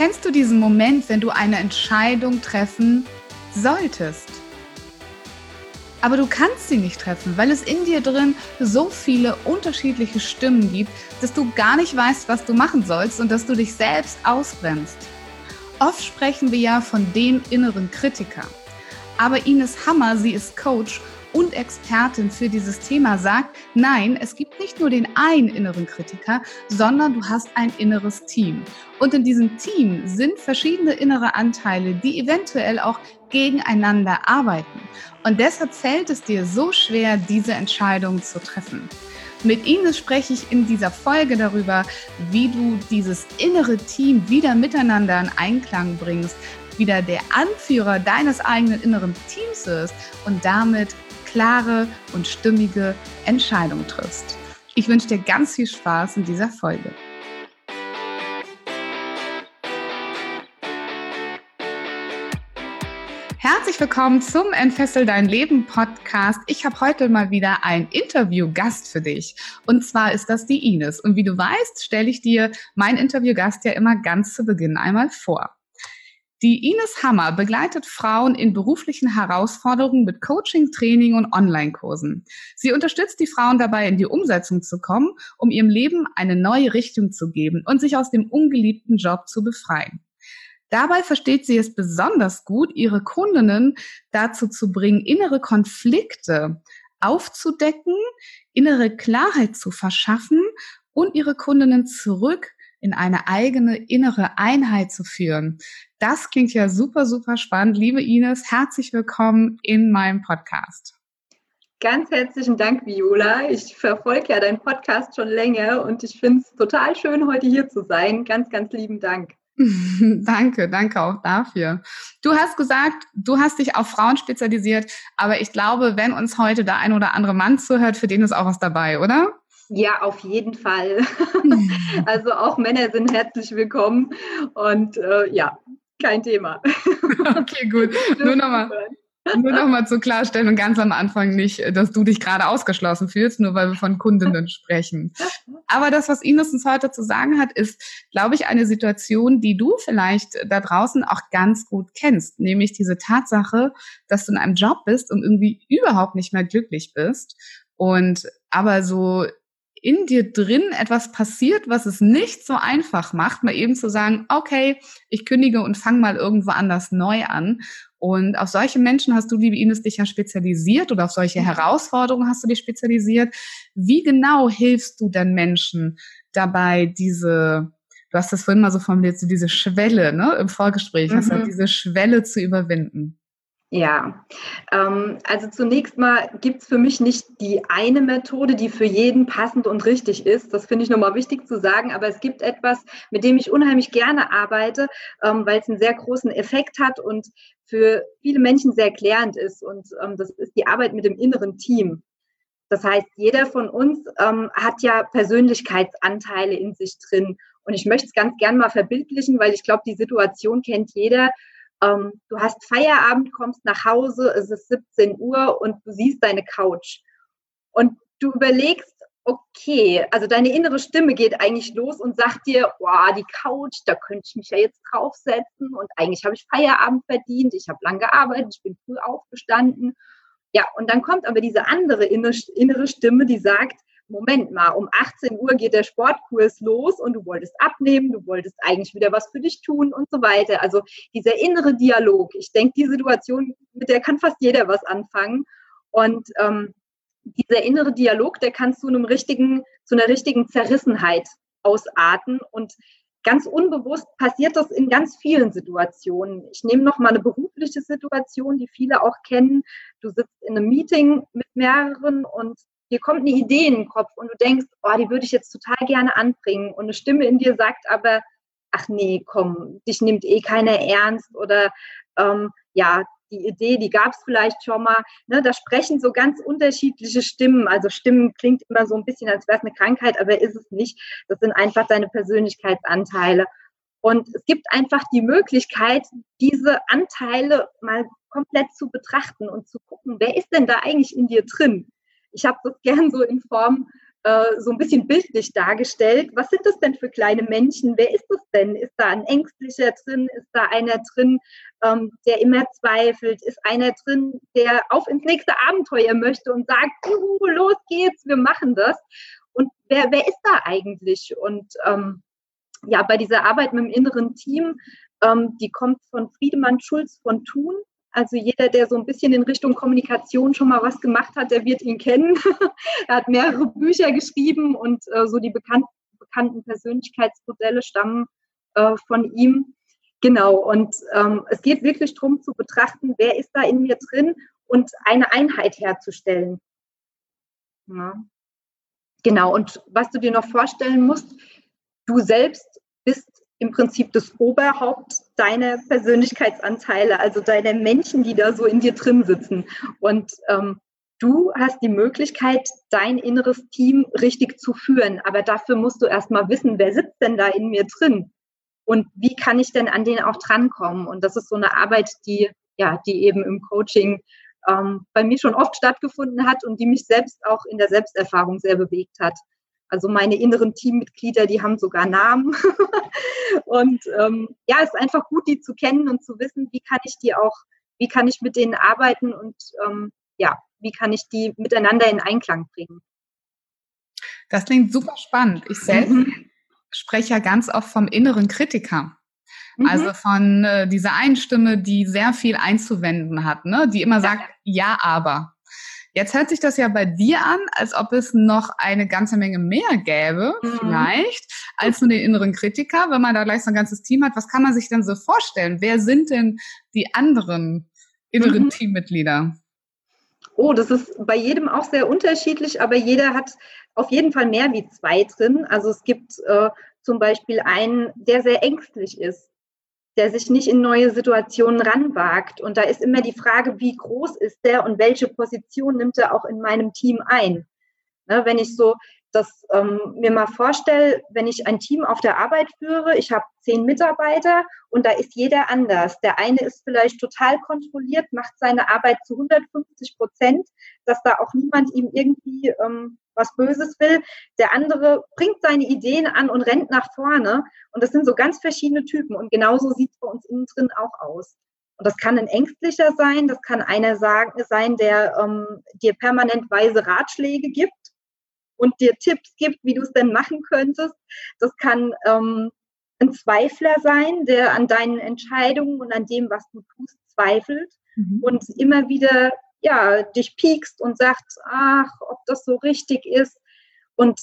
Kennst du diesen Moment, wenn du eine Entscheidung treffen solltest? Aber du kannst sie nicht treffen, weil es in dir drin so viele unterschiedliche Stimmen gibt, dass du gar nicht weißt, was du machen sollst und dass du dich selbst ausbremst. Oft sprechen wir ja von dem inneren Kritiker. Aber Ines Hammer, sie ist Coach und Expertin für dieses Thema sagt, nein, es gibt nicht nur den einen inneren Kritiker, sondern du hast ein inneres Team. Und in diesem Team sind verschiedene innere Anteile, die eventuell auch gegeneinander arbeiten. Und deshalb fällt es dir so schwer, diese Entscheidung zu treffen. Mit Ihnen spreche ich in dieser Folge darüber, wie du dieses innere Team wieder miteinander in Einklang bringst, wieder der Anführer deines eigenen inneren Teams ist und damit klare und stimmige Entscheidung triffst. Ich wünsche dir ganz viel Spaß in dieser Folge. Herzlich willkommen zum Entfessel dein Leben Podcast. Ich habe heute mal wieder einen Interviewgast für dich. Und zwar ist das die Ines. Und wie du weißt, stelle ich dir meinen Interviewgast ja immer ganz zu Beginn einmal vor. Die Ines Hammer begleitet Frauen in beruflichen Herausforderungen mit Coaching, Training und Online-Kursen. Sie unterstützt die Frauen dabei, in die Umsetzung zu kommen, um ihrem Leben eine neue Richtung zu geben und sich aus dem ungeliebten Job zu befreien. Dabei versteht sie es besonders gut, ihre Kundinnen dazu zu bringen, innere Konflikte aufzudecken, innere Klarheit zu verschaffen und ihre Kundinnen zurück in eine eigene innere Einheit zu führen. Das klingt ja super, super spannend. Liebe Ines, herzlich willkommen in meinem Podcast. Ganz herzlichen Dank, Viola. Ich verfolge ja deinen Podcast schon länger und ich finde es total schön, heute hier zu sein. Ganz, ganz lieben Dank. danke, danke auch dafür. Du hast gesagt, du hast dich auf Frauen spezialisiert, aber ich glaube, wenn uns heute der ein oder andere Mann zuhört, für den ist auch was dabei, oder? Ja, auf jeden Fall. also auch Männer sind herzlich willkommen und äh, ja, kein Thema. okay, gut. Nur nochmal. Nur nochmal zur Klarstellung ganz am Anfang nicht, dass du dich gerade ausgeschlossen fühlst, nur weil wir von Kundinnen sprechen. Aber das, was Ines uns heute zu sagen hat, ist, glaube ich, eine Situation, die du vielleicht da draußen auch ganz gut kennst, nämlich diese Tatsache, dass du in einem Job bist und irgendwie überhaupt nicht mehr glücklich bist und aber so in dir drin etwas passiert, was es nicht so einfach macht, mal eben zu sagen, okay, ich kündige und fange mal irgendwo anders neu an. Und auf solche Menschen hast du, liebe Ines, dich ja spezialisiert oder auf solche mhm. Herausforderungen hast du dich spezialisiert. Wie genau hilfst du denn Menschen dabei, diese, du hast das vorhin mal so formuliert, so diese Schwelle, ne, im Vorgespräch, mhm. hast du halt diese Schwelle zu überwinden? Ja, ähm, also zunächst mal gibt es für mich nicht die eine Methode, die für jeden passend und richtig ist. Das finde ich nochmal wichtig zu sagen. Aber es gibt etwas, mit dem ich unheimlich gerne arbeite, ähm, weil es einen sehr großen Effekt hat und für viele Menschen sehr klärend ist. Und ähm, das ist die Arbeit mit dem inneren Team. Das heißt, jeder von uns ähm, hat ja Persönlichkeitsanteile in sich drin. Und ich möchte es ganz gern mal verbildlichen, weil ich glaube, die Situation kennt jeder ähm, du hast Feierabend, kommst nach Hause, es ist 17 Uhr und du siehst deine Couch. Und du überlegst, okay, also deine innere Stimme geht eigentlich los und sagt dir, oh, die Couch, da könnte ich mich ja jetzt draufsetzen und eigentlich habe ich Feierabend verdient, ich habe lang gearbeitet, ich bin früh aufgestanden. Ja, und dann kommt aber diese andere innere Stimme, die sagt, Moment mal, um 18 Uhr geht der Sportkurs los und du wolltest abnehmen, du wolltest eigentlich wieder was für dich tun und so weiter. Also dieser innere Dialog, ich denke, die Situation, mit der kann fast jeder was anfangen. Und ähm, dieser innere Dialog, der kann zu einem richtigen, zu einer richtigen Zerrissenheit ausarten und ganz unbewusst passiert das in ganz vielen Situationen. Ich nehme noch mal eine berufliche Situation, die viele auch kennen. Du sitzt in einem Meeting mit mehreren und dir kommt eine Idee in den Kopf und du denkst, oh, die würde ich jetzt total gerne anbringen. Und eine Stimme in dir sagt aber, ach nee, komm, dich nimmt eh keiner ernst oder ähm, ja, die Idee, die gab es vielleicht schon mal. Ne, da sprechen so ganz unterschiedliche Stimmen. Also Stimmen klingt immer so ein bisschen, als wäre es eine Krankheit, aber ist es nicht. Das sind einfach deine Persönlichkeitsanteile. Und es gibt einfach die Möglichkeit, diese Anteile mal komplett zu betrachten und zu gucken, wer ist denn da eigentlich in dir drin? Ich habe das gern so in Form äh, so ein bisschen bildlich dargestellt. Was sind das denn für kleine Menschen? Wer ist das denn? Ist da ein Ängstlicher drin? Ist da einer drin, ähm, der immer zweifelt? Ist einer drin, der auf ins nächste Abenteuer möchte und sagt, uh, los geht's, wir machen das? Und wer, wer ist da eigentlich? Und ähm, ja, bei dieser Arbeit mit dem inneren Team, ähm, die kommt von Friedemann Schulz von Thun. Also jeder, der so ein bisschen in Richtung Kommunikation schon mal was gemacht hat, der wird ihn kennen. er hat mehrere Bücher geschrieben und äh, so die bekannt, bekannten Persönlichkeitsmodelle stammen äh, von ihm. Genau, und ähm, es geht wirklich darum zu betrachten, wer ist da in mir drin und eine Einheit herzustellen. Ja. Genau, und was du dir noch vorstellen musst, du selbst im Prinzip das Oberhaupt deiner Persönlichkeitsanteile, also deiner Menschen, die da so in dir drin sitzen. Und ähm, du hast die Möglichkeit, dein inneres Team richtig zu führen. Aber dafür musst du erstmal wissen, wer sitzt denn da in mir drin? Und wie kann ich denn an denen auch drankommen? Und das ist so eine Arbeit, die, ja, die eben im Coaching ähm, bei mir schon oft stattgefunden hat und die mich selbst auch in der Selbsterfahrung sehr bewegt hat. Also meine inneren Teammitglieder, die haben sogar Namen. und ähm, ja, es ist einfach gut, die zu kennen und zu wissen, wie kann ich die auch, wie kann ich mit denen arbeiten und ähm, ja, wie kann ich die miteinander in Einklang bringen. Das klingt super spannend. Ich selbst mhm. spreche ja ganz oft vom inneren Kritiker. Mhm. Also von äh, dieser einen Stimme, die sehr viel einzuwenden hat, ne? die immer sagt, ja, aber. Jetzt hört sich das ja bei dir an, als ob es noch eine ganze Menge mehr gäbe, mhm. vielleicht, als nur den inneren Kritiker, wenn man da gleich so ein ganzes Team hat. Was kann man sich denn so vorstellen? Wer sind denn die anderen inneren mhm. Teammitglieder? Oh, das ist bei jedem auch sehr unterschiedlich, aber jeder hat auf jeden Fall mehr wie zwei drin. Also es gibt äh, zum Beispiel einen, der sehr ängstlich ist der sich nicht in neue Situationen ranwagt. Und da ist immer die Frage, wie groß ist der und welche Position nimmt er auch in meinem Team ein? Ne, wenn ich so das ähm, mir mal vorstelle, wenn ich ein Team auf der Arbeit führe, ich habe zehn Mitarbeiter und da ist jeder anders. Der eine ist vielleicht total kontrolliert, macht seine Arbeit zu 150 Prozent, dass da auch niemand ihm irgendwie ähm, was Böses will. Der andere bringt seine Ideen an und rennt nach vorne. Und das sind so ganz verschiedene Typen. Und genauso sieht es bei uns innen drin auch aus. Und das kann ein Ängstlicher sein, das kann einer sagen, sein, der ähm, dir permanent weise Ratschläge gibt und dir Tipps gibt, wie du es denn machen könntest. Das kann ähm, ein Zweifler sein, der an deinen Entscheidungen und an dem, was du tust, zweifelt mhm. und immer wieder ja, dich piekst und sagt, ach, ob das so richtig ist. Und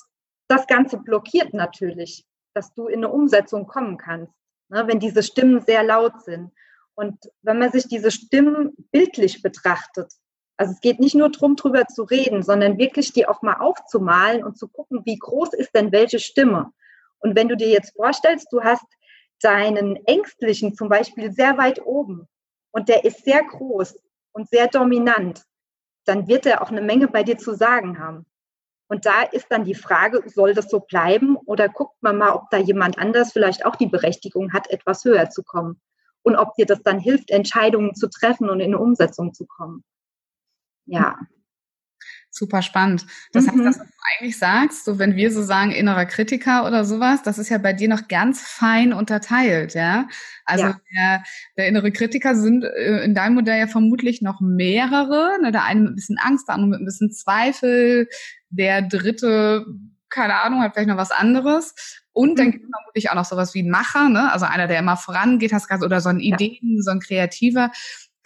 das Ganze blockiert natürlich, dass du in eine Umsetzung kommen kannst, ne, wenn diese Stimmen sehr laut sind. Und wenn man sich diese Stimmen bildlich betrachtet, also es geht nicht nur darum, drüber zu reden, sondern wirklich die auch mal aufzumalen und zu gucken, wie groß ist denn welche Stimme. Und wenn du dir jetzt vorstellst, du hast deinen Ängstlichen zum Beispiel sehr weit oben und der ist sehr groß, und sehr dominant, dann wird er auch eine Menge bei dir zu sagen haben. Und da ist dann die Frage, soll das so bleiben oder guckt man mal, ob da jemand anders vielleicht auch die Berechtigung hat, etwas höher zu kommen und ob dir das dann hilft, Entscheidungen zu treffen und in Umsetzung zu kommen. Ja super spannend. Das mhm. heißt, dass du eigentlich sagst, so wenn wir so sagen innerer Kritiker oder sowas, das ist ja bei dir noch ganz fein unterteilt, ja. Also ja. Der, der innere Kritiker sind äh, in deinem Modell ja vermutlich noch mehrere. Ne? Der eine mit ein bisschen Angst, der andere mit ein bisschen Zweifel, der dritte keine Ahnung, hat vielleicht noch was anderes. Und dann mhm. gibt es vermutlich auch noch sowas wie ein Macher, ne? also einer, der immer vorangeht, hast gerade, oder so ein Ideen, ja. so ein Kreativer.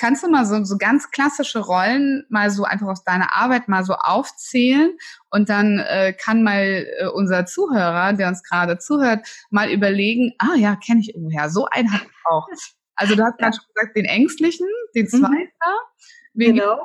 Kannst du mal so, so ganz klassische Rollen mal so einfach aus deiner Arbeit mal so aufzählen und dann äh, kann mal äh, unser Zuhörer, der uns gerade zuhört, mal überlegen, ah ja, kenne ich irgendwoher, so einen hat auch. Also du hast ja. gerade schon gesagt, den Ängstlichen, den. Zweiter. Mhm. Genau.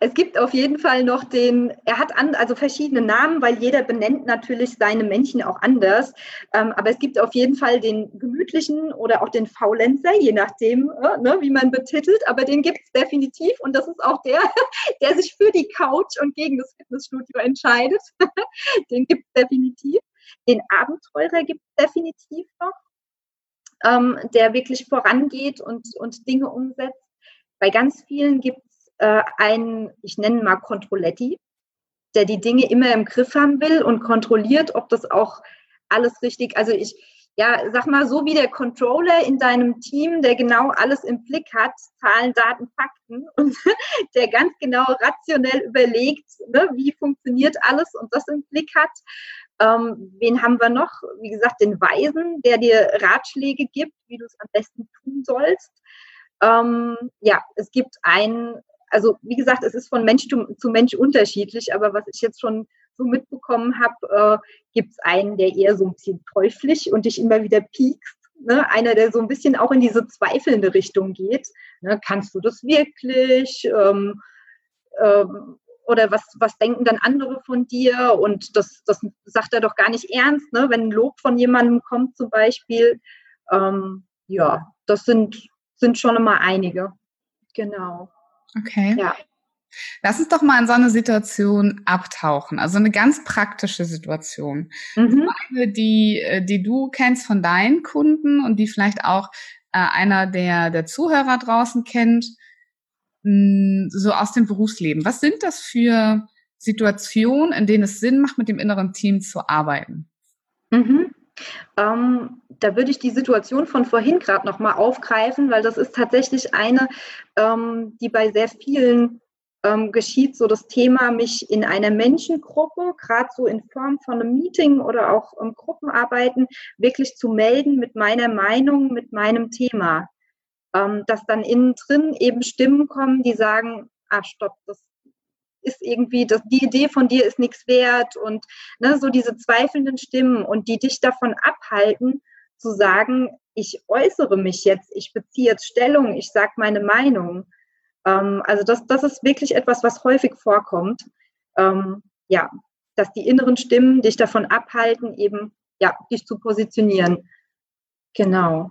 Es gibt auf jeden Fall noch den, er hat an, also verschiedene Namen, weil jeder benennt natürlich seine Männchen auch anders. Ähm, aber es gibt auf jeden Fall den gemütlichen oder auch den Faulenzer, je nachdem, äh, ne, wie man betitelt. Aber den gibt es definitiv und das ist auch der, der sich für die Couch und gegen das Fitnessstudio entscheidet. den gibt es definitiv. Den Abenteurer gibt es definitiv noch, ähm, der wirklich vorangeht und, und Dinge umsetzt. Bei ganz vielen gibt äh, einen, ich nenne mal Controletti, der die Dinge immer im Griff haben will und kontrolliert, ob das auch alles richtig, also ich, ja, sag mal, so wie der Controller in deinem Team, der genau alles im Blick hat, Zahlen, Daten, Fakten und der ganz genau rationell überlegt, ne, wie funktioniert alles und das im Blick hat. Ähm, wen haben wir noch? Wie gesagt, den Weisen, der dir Ratschläge gibt, wie du es am besten tun sollst. Ähm, ja, es gibt einen also wie gesagt, es ist von Mensch zu, Mensch unterschiedlich, aber was ich jetzt schon so mitbekommen habe, äh, gibt es einen, der eher so ein bisschen teuflisch und dich immer wieder piekst. Ne? Einer, der so ein bisschen auch in diese zweifelnde Richtung geht. Ne? Kannst du das wirklich? Ähm, ähm, oder was, was denken dann andere von dir? Und das, das sagt er doch gar nicht ernst, ne? wenn ein Lob von jemandem kommt zum Beispiel. Ähm, ja, das sind, sind schon immer einige. Genau. Okay. Ja. Lass uns doch mal in so eine Situation abtauchen, also eine ganz praktische Situation. Mhm. Eine, die, äh, die du kennst von deinen Kunden und die vielleicht auch äh, einer der, der Zuhörer draußen kennt, mh, hm, so aus dem Berufsleben. Was sind das für Situationen, in denen es Sinn macht, mit dem inneren Team zu arbeiten? Mhm. Ähm, da würde ich die Situation von vorhin gerade nochmal aufgreifen, weil das ist tatsächlich eine, ähm, die bei sehr vielen ähm, geschieht, so das Thema, mich in einer Menschengruppe, gerade so in Form von einem Meeting oder auch um Gruppenarbeiten, wirklich zu melden mit meiner Meinung, mit meinem Thema. Ähm, dass dann innen drin eben Stimmen kommen, die sagen, ah, stopp, das ist irgendwie, das, die Idee von dir ist nichts wert und ne, so diese zweifelnden Stimmen und die dich davon abhalten, zu sagen, ich äußere mich jetzt, ich beziehe jetzt Stellung, ich sage meine Meinung. Ähm, also das, das ist wirklich etwas, was häufig vorkommt. Ähm, ja, dass die inneren Stimmen dich davon abhalten, eben ja, dich zu positionieren. Genau.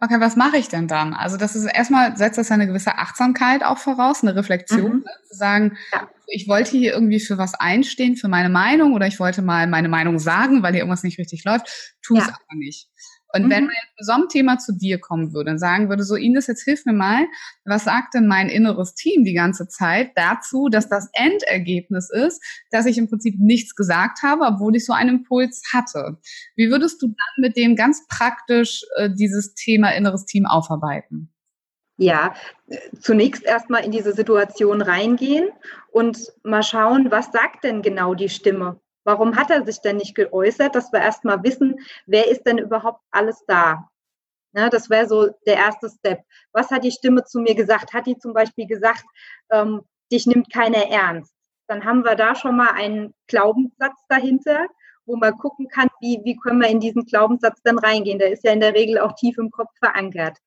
Okay, was mache ich denn dann? Also das ist erstmal setzt das eine gewisse Achtsamkeit auch voraus, eine Reflexion, mhm. zu sagen, ja. Ich wollte hier irgendwie für was einstehen, für meine Meinung oder ich wollte mal meine Meinung sagen, weil hier irgendwas nicht richtig läuft, tu es ja. aber nicht. Und mhm. wenn man jetzt mit so einem Thema zu dir kommen würde und sagen würde, so Ines, jetzt hilf mir mal, was sagt denn mein inneres Team die ganze Zeit dazu, dass das Endergebnis ist, dass ich im Prinzip nichts gesagt habe, obwohl ich so einen Impuls hatte. Wie würdest du dann mit dem ganz praktisch äh, dieses Thema inneres Team aufarbeiten? Ja, zunächst erstmal in diese Situation reingehen und mal schauen, was sagt denn genau die Stimme? Warum hat er sich denn nicht geäußert, dass wir erstmal wissen, wer ist denn überhaupt alles da? Ja, das wäre so der erste Step. Was hat die Stimme zu mir gesagt? Hat die zum Beispiel gesagt, ähm, dich nimmt keiner ernst? Dann haben wir da schon mal einen Glaubenssatz dahinter, wo man gucken kann, wie, wie können wir in diesen Glaubenssatz dann reingehen. Der ist ja in der Regel auch tief im Kopf verankert.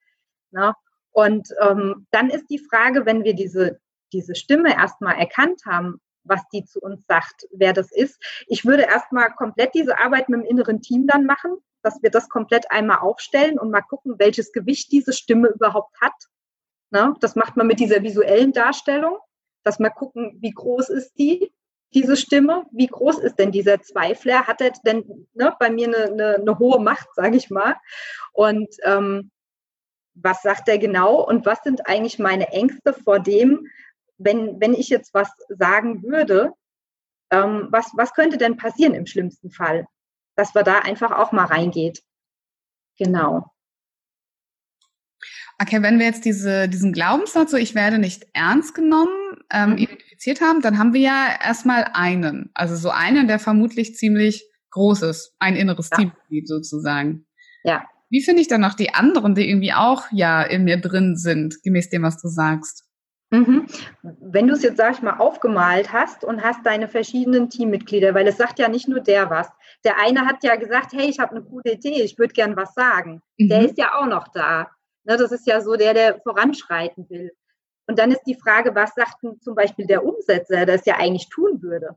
Na? Und ähm, dann ist die Frage, wenn wir diese, diese Stimme erstmal erkannt haben, was die zu uns sagt, wer das ist. Ich würde erstmal komplett diese Arbeit mit dem inneren Team dann machen, dass wir das komplett einmal aufstellen und mal gucken, welches Gewicht diese Stimme überhaupt hat. Na, das macht man mit dieser visuellen Darstellung, dass wir gucken, wie groß ist die, diese Stimme, wie groß ist denn dieser Zweifler, hat er denn ne, bei mir eine, eine, eine hohe Macht, sage ich mal. Und ähm, was sagt er genau und was sind eigentlich meine Ängste vor dem, wenn, wenn ich jetzt was sagen würde, ähm, was, was könnte denn passieren im schlimmsten Fall? Dass man da einfach auch mal reingeht. Genau. Okay, wenn wir jetzt diese, diesen Glaubenssatz, so ich werde nicht ernst genommen, ähm, mhm. identifiziert haben, dann haben wir ja erstmal einen. Also so einen, der vermutlich ziemlich groß ist, ein inneres ja. Teammitglied sozusagen. Ja. Wie finde ich dann noch die anderen, die irgendwie auch ja in mir drin sind, gemäß dem, was du sagst? Mhm. Wenn du es jetzt, sag ich mal, aufgemalt hast und hast deine verschiedenen Teammitglieder, weil es sagt ja nicht nur der was. Der eine hat ja gesagt, hey, ich habe eine coole Idee, ich würde gern was sagen. Mhm. Der ist ja auch noch da. Ne, das ist ja so der, der voranschreiten will. Und dann ist die Frage, was sagt denn zum Beispiel der Umsetzer, der es ja eigentlich tun würde?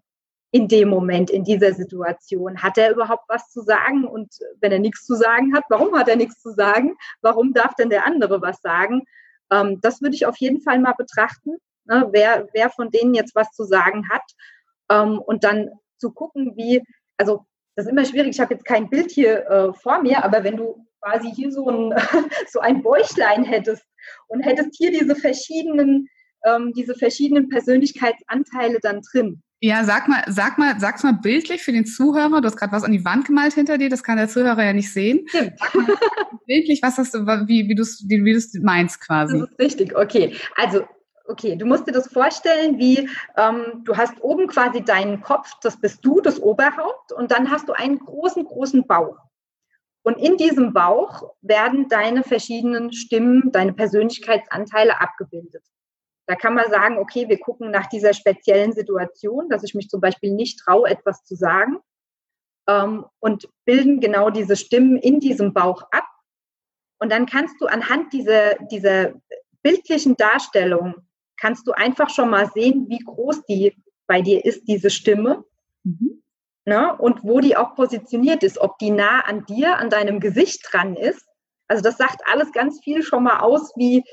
In dem Moment, in dieser Situation? Hat er überhaupt was zu sagen? Und wenn er nichts zu sagen hat, warum hat er nichts zu sagen? Warum darf denn der andere was sagen? Ähm, das würde ich auf jeden Fall mal betrachten, ne, wer, wer von denen jetzt was zu sagen hat. Ähm, und dann zu gucken, wie, also das ist immer schwierig, ich habe jetzt kein Bild hier äh, vor mir, aber wenn du quasi hier so ein, so ein Bäuchlein hättest und hättest hier diese verschiedenen, ähm, diese verschiedenen Persönlichkeitsanteile dann drin. Ja, sag mal, sag mal, sag's mal bildlich für den Zuhörer. Du hast gerade was an die Wand gemalt hinter dir, das kann der Zuhörer ja nicht sehen. Stimmt. bildlich, was hast du, wie, wie du es wie du's meinst quasi. Das ist richtig, okay. Also okay, du musst dir das vorstellen, wie ähm, du hast oben quasi deinen Kopf, das bist du, das Oberhaupt, und dann hast du einen großen, großen Bauch. Und in diesem Bauch werden deine verschiedenen Stimmen, deine Persönlichkeitsanteile abgebildet. Da kann man sagen, okay, wir gucken nach dieser speziellen Situation, dass ich mich zum Beispiel nicht traue, etwas zu sagen ähm, und bilden genau diese Stimmen in diesem Bauch ab. Und dann kannst du anhand dieser, dieser bildlichen Darstellung kannst du einfach schon mal sehen, wie groß die bei dir ist, diese Stimme. Mhm. Ne? Und wo die auch positioniert ist, ob die nah an dir, an deinem Gesicht dran ist. Also das sagt alles ganz viel schon mal aus, wie,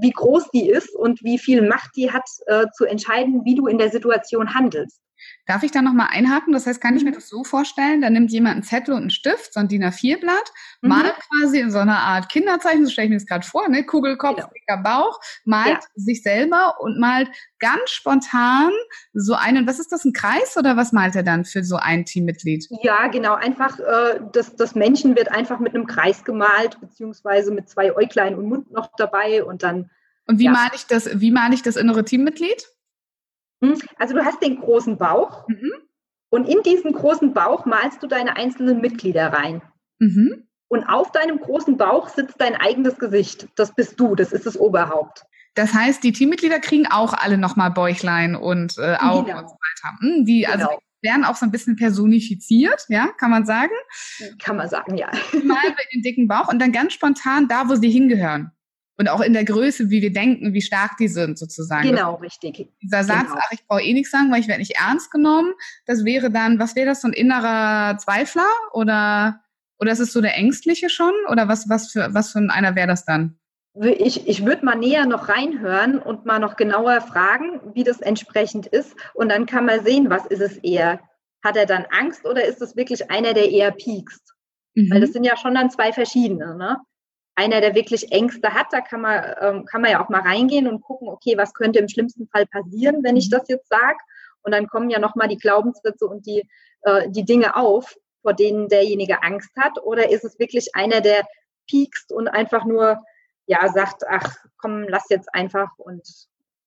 wie groß die ist und wie viel Macht die hat, äh, zu entscheiden, wie du in der Situation handelst. Darf ich da nochmal einhaken? Das heißt, kann ich mir mhm. das so vorstellen, da nimmt jemand einen Zettel und einen Stift, so ein DIN A4-Blatt, mhm. malt quasi in so einer Art Kinderzeichen, so stelle ich mir das gerade vor, ne? Kugelkopf, genau. dicker Bauch, malt ja. sich selber und malt ganz spontan so einen, was ist das, ein Kreis oder was malt er dann für so ein Teammitglied? Ja, genau, einfach äh, das, das Männchen wird einfach mit einem Kreis gemalt, beziehungsweise mit zwei Äuglein und Mund noch dabei und dann. Und wie ja. male ich das, wie male ich das innere Teammitglied? Hm? Also du hast den großen Bauch mhm. und in diesen großen Bauch malst du deine einzelnen Mitglieder rein. Mhm. Und auf deinem großen Bauch sitzt dein eigenes Gesicht. Das bist du, das ist das Oberhaupt. Das heißt, die Teammitglieder kriegen auch alle nochmal Bäuchlein und äh, Augen genau. und so weiter. Hm, die also genau. werden auch so ein bisschen personifiziert, ja, kann man sagen? Kann man sagen, ja. Mal bei den dicken Bauch und dann ganz spontan da, wo sie hingehören und auch in der Größe, wie wir denken, wie stark die sind sozusagen. Genau, richtig. Dieser Satz, genau. ach, ich brauche eh nichts sagen, weil ich werde nicht ernst genommen, das wäre dann, was wäre das, so ein innerer Zweifler oder, oder ist es so der Ängstliche schon oder was, was für, was für einer wäre das dann? Ich, ich würde mal näher noch reinhören und mal noch genauer fragen, wie das entsprechend ist. Und dann kann man sehen, was ist es eher. Hat er dann Angst oder ist es wirklich einer, der eher piekst? Mhm. Weil das sind ja schon dann zwei verschiedene. Ne? Einer, der wirklich Ängste hat, da kann man, ähm, kann man ja auch mal reingehen und gucken, okay, was könnte im schlimmsten Fall passieren, wenn ich mhm. das jetzt sage? Und dann kommen ja nochmal die Glaubenssätze und die, äh, die Dinge auf, vor denen derjenige Angst hat. Oder ist es wirklich einer, der piekst und einfach nur, ja, sagt, ach, komm, lass jetzt einfach und,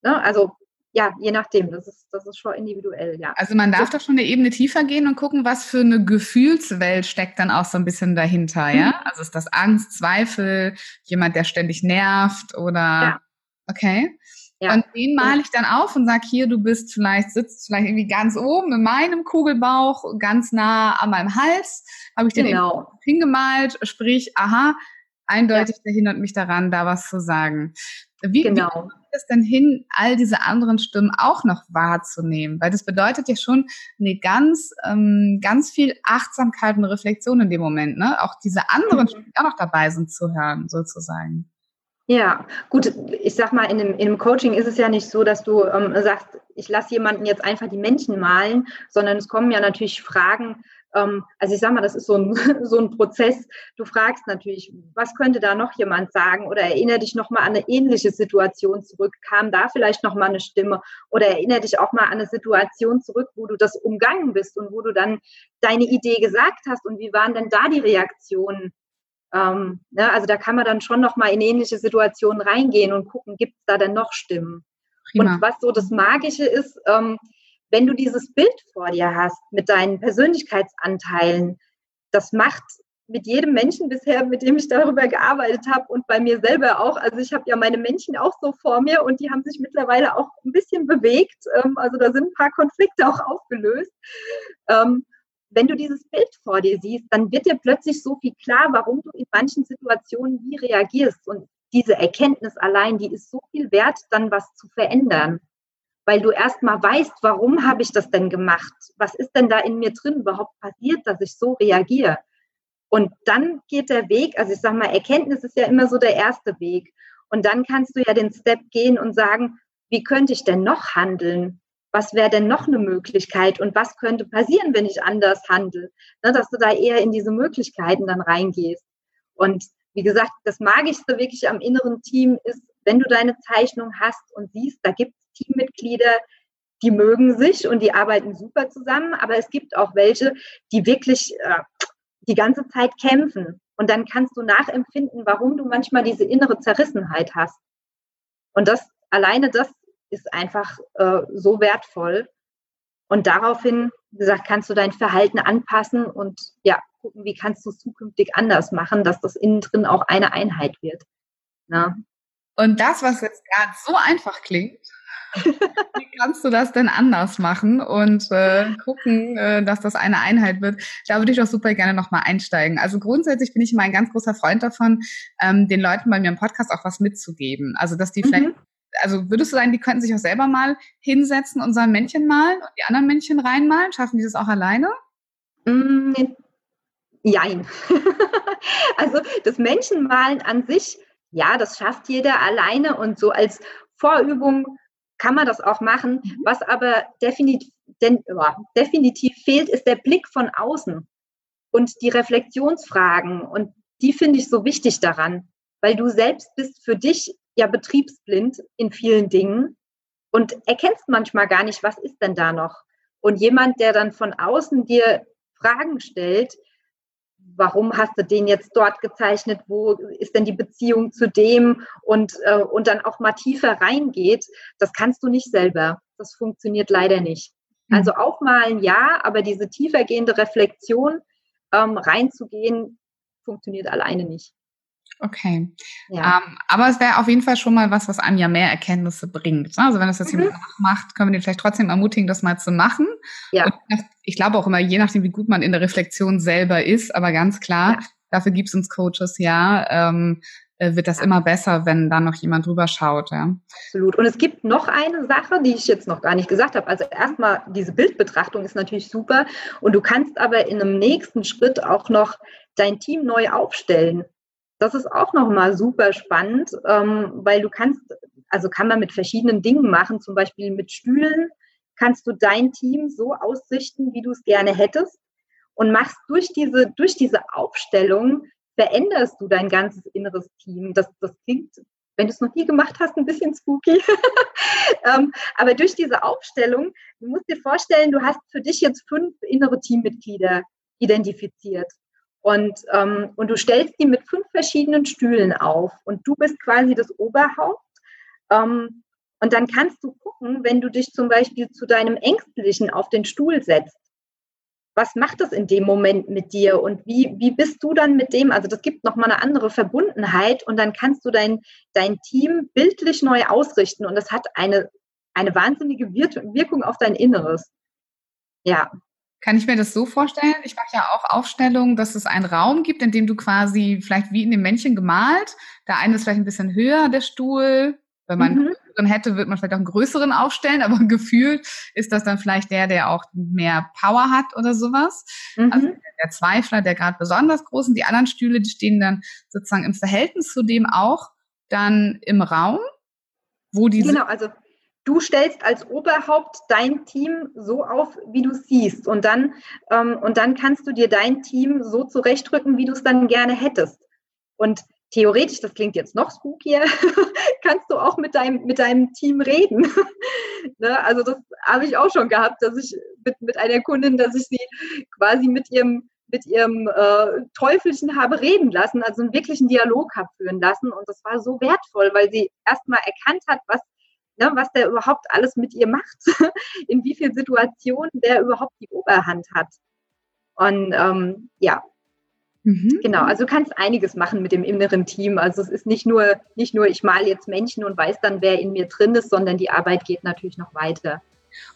ne, also ja, je nachdem. Das ist, das ist schon individuell, ja. Also man darf doch schon eine Ebene tiefer gehen und gucken, was für eine Gefühlswelt steckt dann auch so ein bisschen dahinter, ja? Mhm. Also ist das Angst, Zweifel, jemand, der ständig nervt oder ja. okay. Ja. Und den male ich dann auf und sag hier, du bist vielleicht, sitzt vielleicht irgendwie ganz oben in meinem Kugelbauch, ganz nah an meinem Hals, habe ich den genau. hingemalt, sprich, aha, eindeutig, ja. der hindert mich daran, da was zu sagen. Wie, genau. wie es denn hin, all diese anderen Stimmen auch noch wahrzunehmen? Weil das bedeutet ja schon eine ganz, ähm, ganz viel Achtsamkeit und Reflexion in dem Moment, ne? Auch diese anderen mhm. Stimmen, die auch noch dabei sind, zu hören, sozusagen. Ja, gut, ich sag mal, in einem, in einem Coaching ist es ja nicht so, dass du ähm, sagst, ich lasse jemanden jetzt einfach die Menschen malen, sondern es kommen ja natürlich Fragen, also ich sage mal, das ist so ein, so ein Prozess. Du fragst natürlich, was könnte da noch jemand sagen oder erinnere dich nochmal an eine ähnliche Situation zurück. Kam da vielleicht nochmal eine Stimme oder erinnere dich auch mal an eine Situation zurück, wo du das umgangen bist und wo du dann deine Idee gesagt hast und wie waren denn da die Reaktionen? Ähm, ne, also da kann man dann schon nochmal in ähnliche Situationen reingehen und gucken, gibt es da denn noch Stimmen? Prima. Und was so das Magische ist, ähm, wenn du dieses Bild vor dir hast mit deinen Persönlichkeitsanteilen, das macht mit jedem Menschen bisher, mit dem ich darüber gearbeitet habe und bei mir selber auch. Also ich habe ja meine Menschen auch so vor mir und die haben sich mittlerweile auch ein bisschen bewegt. Ähm, also da sind ein paar Konflikte auch aufgelöst. Ähm, wenn du dieses Bild vor dir siehst, dann wird dir plötzlich so viel klar, warum du in manchen Situationen wie reagierst. Und diese Erkenntnis allein, die ist so viel wert, dann was zu verändern. Weil du erstmal weißt, warum habe ich das denn gemacht? Was ist denn da in mir drin überhaupt passiert, dass ich so reagiere? Und dann geht der Weg, also ich sage mal, Erkenntnis ist ja immer so der erste Weg. Und dann kannst du ja den Step gehen und sagen, wie könnte ich denn noch handeln? Was wäre denn noch eine Möglichkeit? Und was könnte passieren, wenn ich anders handle? Ne, dass du da eher in diese Möglichkeiten dann reingehst. Und wie gesagt, das Magischste wirklich am inneren Team ist, wenn du deine Zeichnung hast und siehst, da gibt es Teammitglieder, die mögen sich und die arbeiten super zusammen, aber es gibt auch welche, die wirklich äh, die ganze Zeit kämpfen. Und dann kannst du nachempfinden, warum du manchmal diese innere Zerrissenheit hast. Und das, alleine das ist einfach äh, so wertvoll. Und daraufhin, wie gesagt, kannst du dein Verhalten anpassen und ja, gucken, wie kannst du es zukünftig anders machen, dass das innen drin auch eine Einheit wird. Na? Und das, was jetzt gerade so einfach klingt, Wie kannst du das denn anders machen und äh, gucken, äh, dass das eine Einheit wird? Da würde ich doch super gerne nochmal einsteigen. Also grundsätzlich bin ich immer ein ganz großer Freund davon, ähm, den Leuten bei mir im Podcast auch was mitzugeben. Also dass die mhm. vielleicht, also würdest du sagen, die könnten sich auch selber mal hinsetzen und so ein Männchen malen und die anderen Männchen reinmalen? Schaffen die das auch alleine? Mm, jein. also das Männchenmalen an sich, ja, das schafft jeder alleine und so als Vorübung kann man das auch machen. Mhm. Was aber definitiv, den, definitiv fehlt, ist der Blick von außen und die Reflexionsfragen. Und die finde ich so wichtig daran, weil du selbst bist für dich ja betriebsblind in vielen Dingen und erkennst manchmal gar nicht, was ist denn da noch. Und jemand, der dann von außen dir Fragen stellt, warum hast du den jetzt dort gezeichnet, wo ist denn die Beziehung zu dem und, äh, und dann auch mal tiefer reingeht, das kannst du nicht selber. Das funktioniert leider nicht. Mhm. Also aufmalen ja, aber diese tiefergehende Reflexion ähm, reinzugehen, funktioniert alleine nicht. Okay. Ja. Ähm, aber es wäre auf jeden Fall schon mal was, was einem ja mehr Erkenntnisse bringt. Ne? Also wenn das jetzt mhm. jemand macht, können wir den vielleicht trotzdem ermutigen, das mal zu machen. Ja. Und ich glaube auch immer, je nachdem, wie gut man in der Reflexion selber ist, aber ganz klar, ja. dafür gibt es uns Coaches ja, ähm, äh, wird das ja. immer besser, wenn da noch jemand drüber schaut. Ja. Absolut. Und es gibt noch eine Sache, die ich jetzt noch gar nicht gesagt habe. Also erstmal, diese Bildbetrachtung ist natürlich super. Und du kannst aber in einem nächsten Schritt auch noch dein Team neu aufstellen. Das ist auch nochmal super spannend, ähm, weil du kannst, also kann man mit verschiedenen Dingen machen, zum Beispiel mit Stühlen kannst du dein Team so ausrichten, wie du es gerne hättest und machst durch diese, durch diese Aufstellung, veränderst du dein ganzes inneres Team. Das, das klingt, wenn du es noch nie gemacht hast, ein bisschen spooky. ähm, aber durch diese Aufstellung, du musst dir vorstellen, du hast für dich jetzt fünf innere Teammitglieder identifiziert. Und, ähm, und du stellst die mit fünf verschiedenen Stühlen auf und du bist quasi das Oberhaupt. Ähm, und dann kannst du gucken, wenn du dich zum Beispiel zu deinem Ängstlichen auf den Stuhl setzt, was macht das in dem Moment mit dir und wie, wie bist du dann mit dem? Also das gibt nochmal eine andere Verbundenheit und dann kannst du dein, dein Team bildlich neu ausrichten und das hat eine, eine wahnsinnige Wirkung auf dein Inneres. Ja. Kann ich mir das so vorstellen? Ich mache ja auch Aufstellungen, dass es einen Raum gibt, in dem du quasi vielleicht wie in dem Männchen gemalt, der eine ist vielleicht ein bisschen höher, der Stuhl. Wenn man mhm. einen hätte, wird man vielleicht auch einen größeren aufstellen, aber gefühlt ist das dann vielleicht der, der auch mehr Power hat oder sowas. Mhm. Also der Zweifler, der gerade besonders groß und die anderen Stühle, die stehen dann sozusagen im Verhältnis zu dem auch dann im Raum, wo diese genau, also du stellst als Oberhaupt dein Team so auf, wie du siehst. Und dann, ähm, und dann kannst du dir dein Team so zurechtrücken, wie du es dann gerne hättest. Und theoretisch, das klingt jetzt noch spookier, kannst du auch mit deinem, mit deinem Team reden. ne? Also das habe ich auch schon gehabt, dass ich mit, mit einer Kundin, dass ich sie quasi mit ihrem mit ihrem äh, Teufelchen habe reden lassen, also einen wirklichen Dialog habe führen lassen. Und das war so wertvoll, weil sie erstmal erkannt hat, was ne, was der überhaupt alles mit ihr macht, in wie vielen Situationen der überhaupt die Oberhand hat. Und ähm, ja, mhm. genau, also du kannst einiges machen mit dem inneren Team. Also es ist nicht nur, nicht nur, ich male jetzt Menschen und weiß dann, wer in mir drin ist, sondern die Arbeit geht natürlich noch weiter.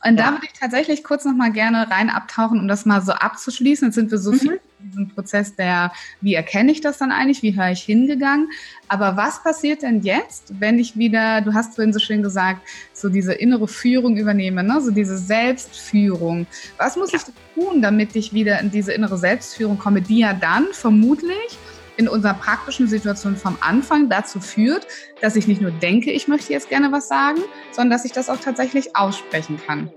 Und ja. da würde ich tatsächlich kurz noch mal gerne rein abtauchen, um das mal so abzuschließen. Jetzt sind wir so mhm. viel diesen Prozess der, wie erkenne ich das dann eigentlich, wie höre ich hingegangen. Aber was passiert denn jetzt, wenn ich wieder, du hast vorhin so schön gesagt, so diese innere Führung übernehme, ne? so diese Selbstführung. Was muss ich tun, damit ich wieder in diese innere Selbstführung komme, die ja dann vermutlich in unserer praktischen Situation vom Anfang dazu führt, dass ich nicht nur denke, ich möchte jetzt gerne was sagen, sondern dass ich das auch tatsächlich aussprechen kann.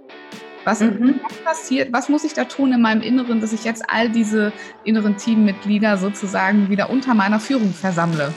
Was, mhm. passiert, was muss ich da tun in meinem Inneren, dass ich jetzt all diese inneren Teammitglieder sozusagen wieder unter meiner Führung versammle?